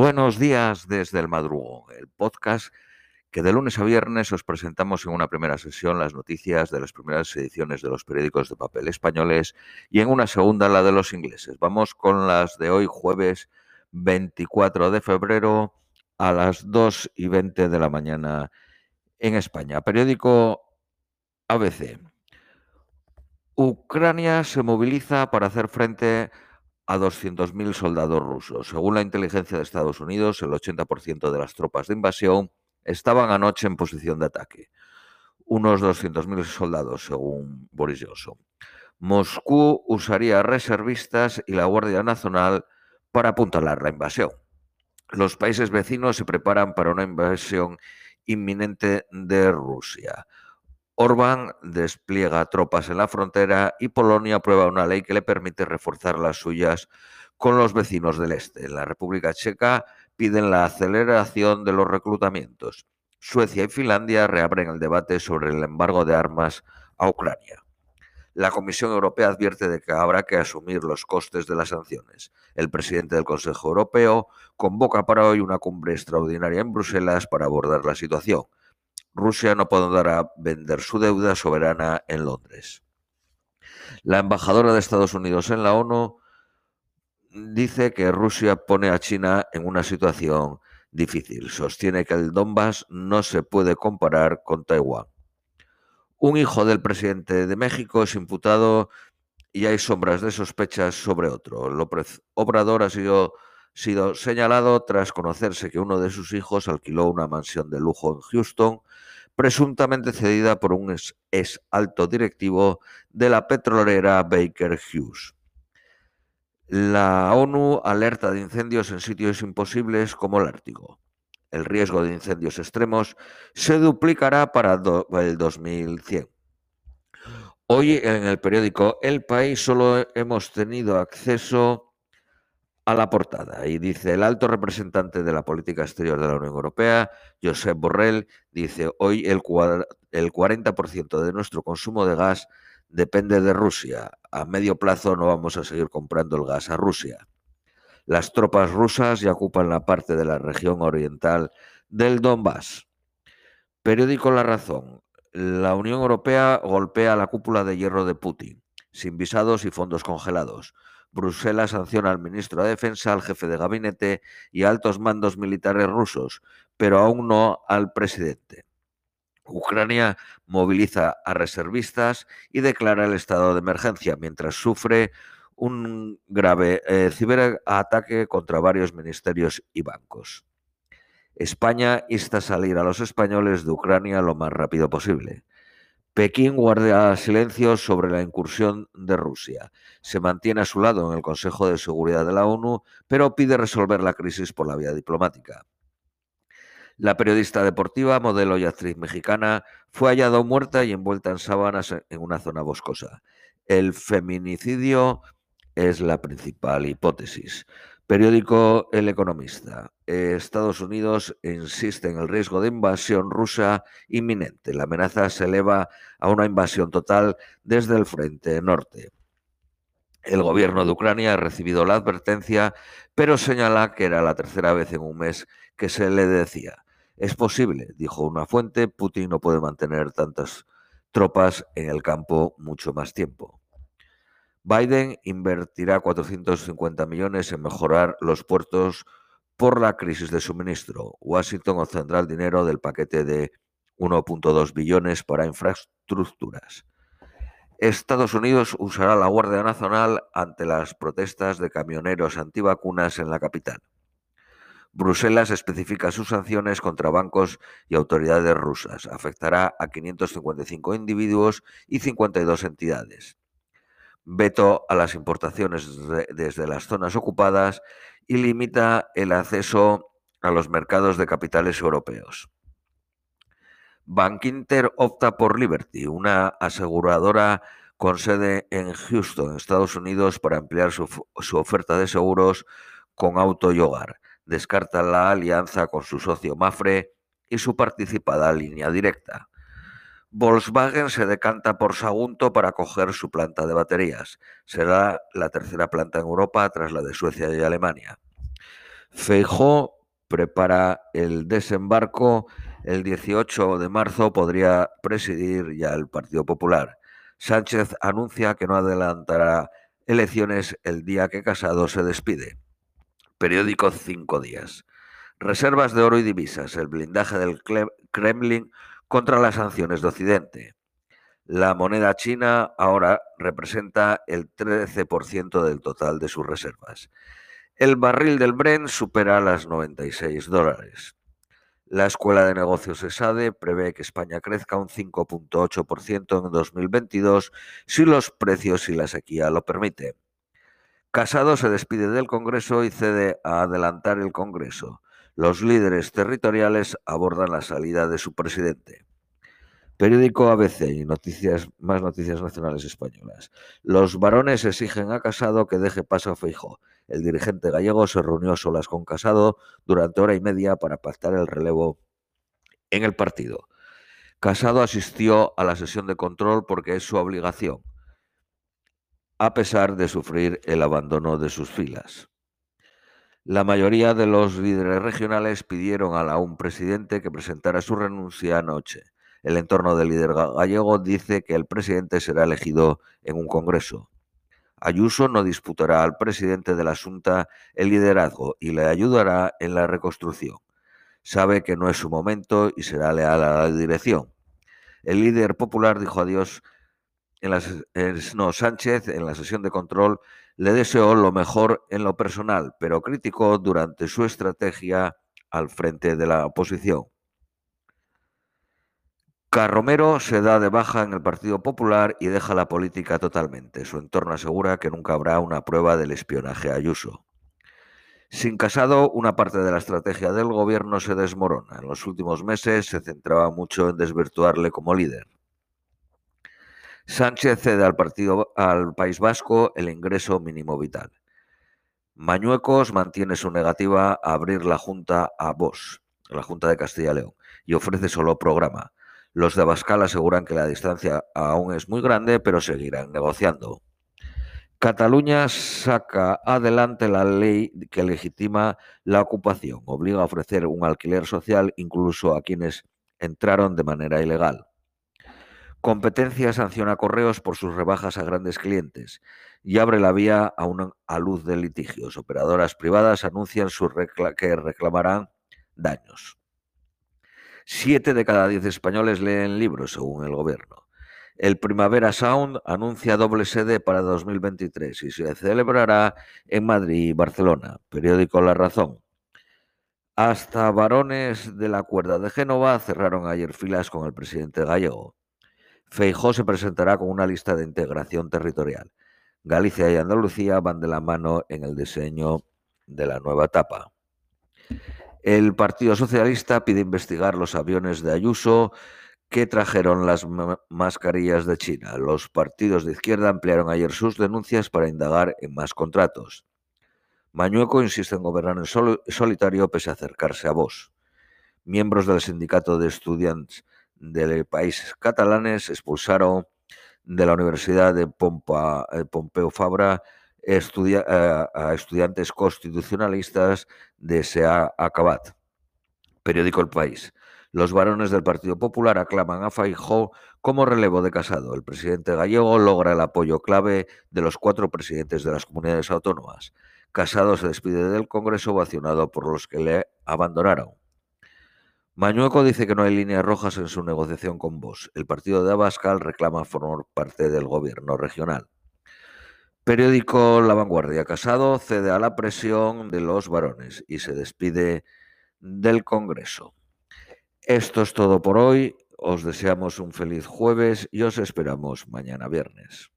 Buenos días desde el madrugón, el podcast que de lunes a viernes os presentamos en una primera sesión las noticias de las primeras ediciones de los periódicos de papel españoles y en una segunda la de los ingleses. Vamos con las de hoy jueves 24 de febrero a las 2 y 20 de la mañana en España. Periódico ABC. Ucrania se moviliza para hacer frente a 200.000 soldados rusos. Según la inteligencia de Estados Unidos, el 80% de las tropas de invasión estaban anoche en posición de ataque. Unos 200.000 soldados, según Boris Johnson. Moscú usaría reservistas y la Guardia Nacional para apuntalar la invasión. Los países vecinos se preparan para una invasión inminente de Rusia. Orbán despliega tropas en la frontera y Polonia aprueba una ley que le permite reforzar las suyas con los vecinos del este. En la República Checa piden la aceleración de los reclutamientos. Suecia y Finlandia reabren el debate sobre el embargo de armas a Ucrania. La Comisión Europea advierte de que habrá que asumir los costes de las sanciones. El presidente del Consejo Europeo convoca para hoy una cumbre extraordinaria en Bruselas para abordar la situación. Rusia no podrá vender su deuda soberana en Londres. La embajadora de Estados Unidos en la ONU dice que Rusia pone a China en una situación difícil. Sostiene que el Donbass no se puede comparar con Taiwán. Un hijo del presidente de México es imputado y hay sombras de sospechas sobre otro. López Obrador ha sido, sido señalado tras conocerse que uno de sus hijos alquiló una mansión de lujo en Houston presuntamente cedida por un ex, alto directivo de la petrolera Baker Hughes. La ONU alerta de incendios en sitios imposibles como el Ártico. El riesgo de incendios extremos se duplicará para el 2100. Hoy en el periódico El País solo hemos tenido acceso a la portada y dice el alto representante de la política exterior de la Unión Europea, Josep Borrell, dice hoy el, el 40% de nuestro consumo de gas depende de Rusia. A medio plazo no vamos a seguir comprando el gas a Rusia. Las tropas rusas ya ocupan la parte de la región oriental del Donbass. Periódico La Razón. La Unión Europea golpea la cúpula de hierro de Putin, sin visados y fondos congelados. Bruselas sanciona al ministro de Defensa, al jefe de gabinete y a altos mandos militares rusos, pero aún no al presidente. Ucrania moviliza a reservistas y declara el estado de emergencia mientras sufre un grave eh, ciberataque contra varios ministerios y bancos. España insta a salir a los españoles de Ucrania lo más rápido posible. Pekín guarda silencio sobre la incursión de Rusia. Se mantiene a su lado en el Consejo de Seguridad de la ONU, pero pide resolver la crisis por la vía diplomática. La periodista deportiva, modelo y actriz mexicana fue hallada muerta y envuelta en sábanas en una zona boscosa. El feminicidio es la principal hipótesis. Periódico El Economista. Estados Unidos insiste en el riesgo de invasión rusa inminente. La amenaza se eleva a una invasión total desde el frente norte. El gobierno de Ucrania ha recibido la advertencia, pero señala que era la tercera vez en un mes que se le decía. Es posible, dijo una fuente, Putin no puede mantener tantas tropas en el campo mucho más tiempo. Biden invertirá 450 millones en mejorar los puertos por la crisis de suministro. Washington obtendrá el dinero del paquete de 1.2 billones para infraestructuras. Estados Unidos usará la Guardia Nacional ante las protestas de camioneros antivacunas en la capital. Bruselas especifica sus sanciones contra bancos y autoridades rusas. Afectará a 555 individuos y 52 entidades veto a las importaciones desde las zonas ocupadas y limita el acceso a los mercados de capitales europeos. Bank Inter opta por Liberty, una aseguradora con sede en Houston, Estados Unidos, para ampliar su, oferta de seguros con auto y. Descarta la alianza con su socio Mafre y su participada línea directa. Volkswagen se decanta por Sagunto para coger su planta de baterías. Será la tercera planta en Europa tras la de Suecia y Alemania. Feijó prepara el desembarco. El 18 de marzo podría presidir ya el Partido Popular. Sánchez anuncia que no adelantará elecciones el día que Casado se despide. Periódico Cinco Días. Reservas de oro y divisas. El blindaje del Kremlin contra las sanciones de Occidente. La moneda china ahora representa el 13% del total de sus reservas. El barril del Bren supera las 96 dólares. La Escuela de Negocios ESADE prevé que España crezca un 5.8% en 2022 si los precios y la sequía lo permiten. Casado se despide del Congreso y cede a adelantar el Congreso. Los líderes territoriales abordan la salida de su presidente. Periódico ABC y noticias, más noticias nacionales españolas. Los varones exigen a Casado que deje paso a Feijó. El dirigente gallego se reunió solas con Casado durante hora y media para pactar el relevo en el partido. Casado asistió a la sesión de control porque es su obligación, a pesar de sufrir el abandono de sus filas. La mayoría de los líderes regionales pidieron a la un presidente que presentara su renuncia anoche. El entorno del líder gallego dice que el presidente será elegido en un congreso. Ayuso no disputará al presidente de la Junta el liderazgo y le ayudará en la reconstrucción. Sabe que no es su momento y será leal a la dirección. El líder popular dijo adiós en Sánchez en la sesión de control le deseó lo mejor en lo personal, pero criticó durante su estrategia al frente de la oposición. Carromero se da de baja en el Partido Popular y deja la política totalmente. Su entorno asegura que nunca habrá una prueba del espionaje Ayuso. Sin Casado, una parte de la estrategia del gobierno se desmorona. En los últimos meses se centraba mucho en desvirtuarle como líder. Sánchez cede al partido al País Vasco el ingreso mínimo vital. Mañuecos mantiene su negativa a abrir la Junta a Vos, la Junta de Castilla y León, y ofrece solo programa. Los de Abascal aseguran que la distancia aún es muy grande, pero seguirán negociando. Cataluña saca adelante la ley que legitima la ocupación, obliga a ofrecer un alquiler social incluso a quienes entraron de manera ilegal. Competencia sanciona correos por sus rebajas a grandes clientes y abre la vía a una a luz de litigios. Operadoras privadas anuncian que reclamarán daños. Siete de cada diez españoles leen libros, según el gobierno. El Primavera Sound anuncia doble sede para 2023 y se celebrará en Madrid y Barcelona. Periódico La Razón. Hasta varones de la cuerda de Génova cerraron ayer filas con el presidente gallego. Feijó se presentará con una lista de integración territorial. Galicia y Andalucía van de la mano en el diseño de la nueva etapa. El Partido Socialista pide investigar los aviones de Ayuso que trajeron las mascarillas de China. Los partidos de izquierda ampliaron ayer sus denuncias para indagar en más contratos. Mañueco insiste en gobernar en solitario pese a acercarse a vos. Miembros del sindicato de estudiantes del país catalanes expulsaron de la Universidad de eh, Pompeu Fabra a estudiantes constitucionalistas de SEA Acabat. Periódico El País. Los varones del Partido Popular aclaman a Faijó como relevo de Casado. El presidente gallego logra el apoyo clave de los cuatro presidentes de las comunidades autónomas. Casado se despide del Congreso vacionado por los que le abandonaron. Mañueco dice que no hay líneas rojas en su negociación con Vos. El partido de Abascal reclama formar parte del gobierno regional. Periódico La Vanguardia. Casado cede a la presión de los varones y se despide del Congreso. Esto es todo por hoy. Os deseamos un feliz jueves y os esperamos mañana viernes.